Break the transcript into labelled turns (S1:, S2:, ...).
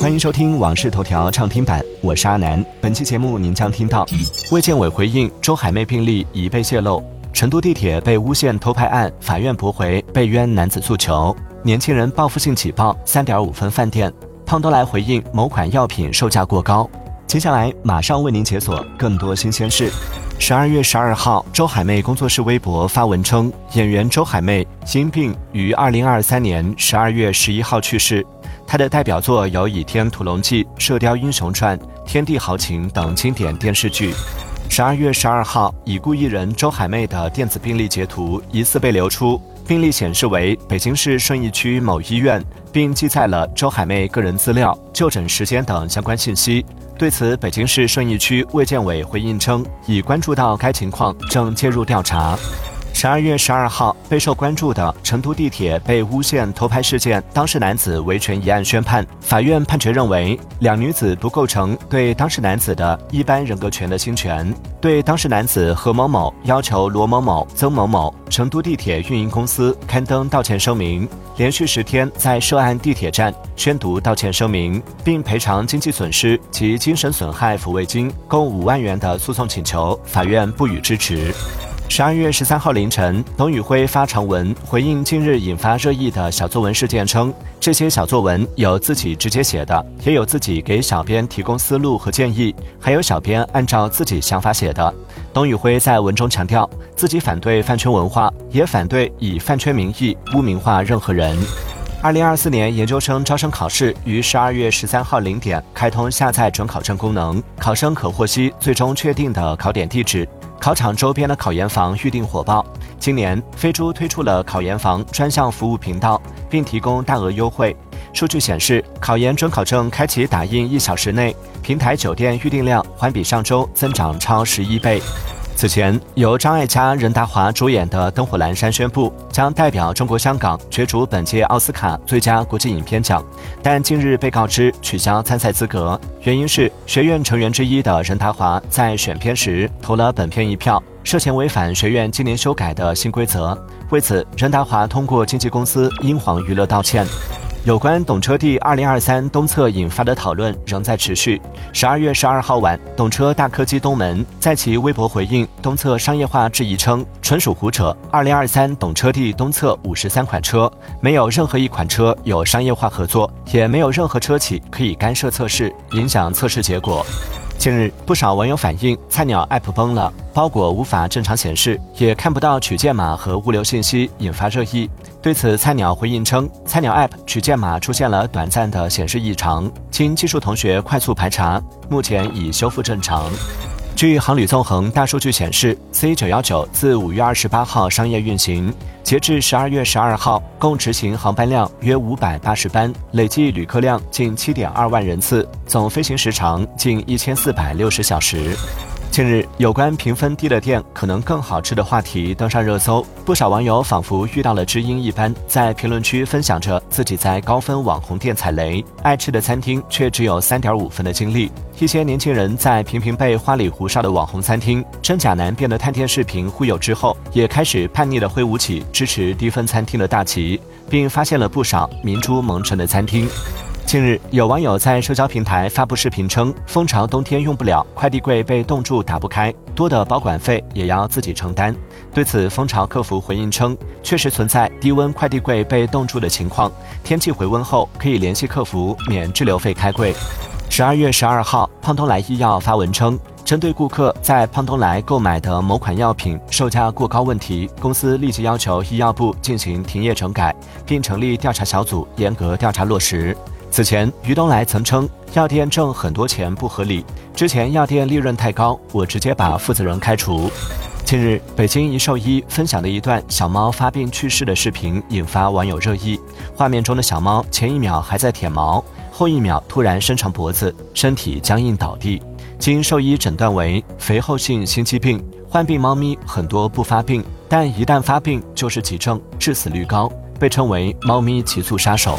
S1: 欢迎收听《往事头条》畅听版，我是阿南。本期节目您将听到：卫健委回应周海媚病例已被泄露；成都地铁被诬陷偷拍案，法院驳回被冤男子诉求；年轻人报复性挤爆三点五分饭店；胖东来回应某款药品售价过高。接下来马上为您解锁更多新鲜事。十二月十二号，周海媚工作室微博发文称，演员周海媚因病于二零二三年十二月十一号去世。他的代表作有《倚天屠龙记》《射雕英雄传》《天地豪情》等经典电视剧。十二月十二号，已故艺人周海媚的电子病历截图疑似被流出，病历显示为北京市顺义区某医院，并记载了周海媚个人资料、就诊时间等相关信息。对此，北京市顺义区卫健委回应称，已关注到该情况，正介入调查。十二月十二号，备受关注的成都地铁被诬陷偷拍事件当事男子维权一案宣判，法院判决认为，两女子不构成对当事男子的一般人格权的侵权，对当事男子何某某要求罗某某、曾某某、成都地铁运营公司刊登道歉声明，连续十天在涉案地铁站宣读道歉声明，并赔偿经济损失及精神损害抚慰金共五万元的诉讼请求，法院不予支持。十二月十三号凌晨，董宇辉发长文回应近日引发热议的小作文事件，称这些小作文有自己直接写的，也有自己给小编提供思路和建议，还有小编按照自己想法写的。董宇辉在文中强调，自己反对饭圈文化，也反对以饭圈名义污名化任何人。二零二四年研究生招生考试于十二月十三号零点开通下载准考证功能，考生可获悉最终确定的考点地址。考场周边的考研房预订火爆。今年飞猪推出了考研房专项服务频道，并提供大额优惠。数据显示，考研准考证开启打印一小时内，平台酒店预订量环比上周增长超十一倍。此前，由张艾嘉、任达华主演的《灯火阑珊》宣布将代表中国香港角逐本届奥斯卡最佳国际影片奖，但近日被告知取消参赛资格，原因是学院成员之一的任达华在选片时投了本片一票，涉嫌违反学院今年修改的新规则。为此，任达华通过经纪公司英皇娱乐道歉。有关懂车帝二零二三东侧引发的讨论仍在持续。十二月十二号晚，懂车大科技东门在其微博回应东侧商业化质疑称，纯属胡扯。二零二三懂车帝东侧五十三款车，没有任何一款车有商业化合作，也没有任何车企可以干涉测试，影响测试结果。近日，不少网友反映菜鸟 App 崩了，包裹无法正常显示，也看不到取件码和物流信息，引发热议。对此，菜鸟回应称，菜鸟 App 取件码出现了短暂的显示异常，经技术同学快速排查，目前已修复正常。据航旅纵横大数据显示，C 九幺九自五月二十八号商业运行，截至十二月十二号，共执行航班量约五百八十班，累计旅客量近七点二万人次，总飞行时长近一千四百六十小时。近日，有关评分低的店可能更好吃的话题登上热搜，不少网友仿佛遇到了知音一般，在评论区分享着自己在高分网红店踩雷、爱吃的餐厅却只有三点五分的经历。一些年轻人在频频被花里胡哨的网红餐厅、真假难辨的探店视频忽悠之后，也开始叛逆的挥舞起支持低分餐厅的大旗，并发现了不少明珠蒙尘的餐厅。近日，有网友在社交平台发布视频称，蜂巢冬天用不了，快递柜被冻住打不开，多的保管费也要自己承担。对此，蜂巢客服回应称，确实存在低温快递柜被冻住的情况，天气回温后可以联系客服免滞留费开柜。十二月十二号，胖东来医药发文称，针对顾客在胖东来购买的某款药品售价过高问题，公司立即要求医药部进行停业整改，并成立调查小组，严格调查落实。此前，于东来曾称药店挣很多钱不合理，之前药店利润太高，我直接把负责人开除。近日，北京一兽医分享的一段小猫发病去世的视频引发网友热议。画面中的小猫前一秒还在舔毛，后一秒突然伸长脖子，身体僵硬倒地。经兽医诊断为肥厚性心肌病，患病猫咪很多不发病，但一旦发病就是急症，致死率高，被称为“猫咪急速杀手”。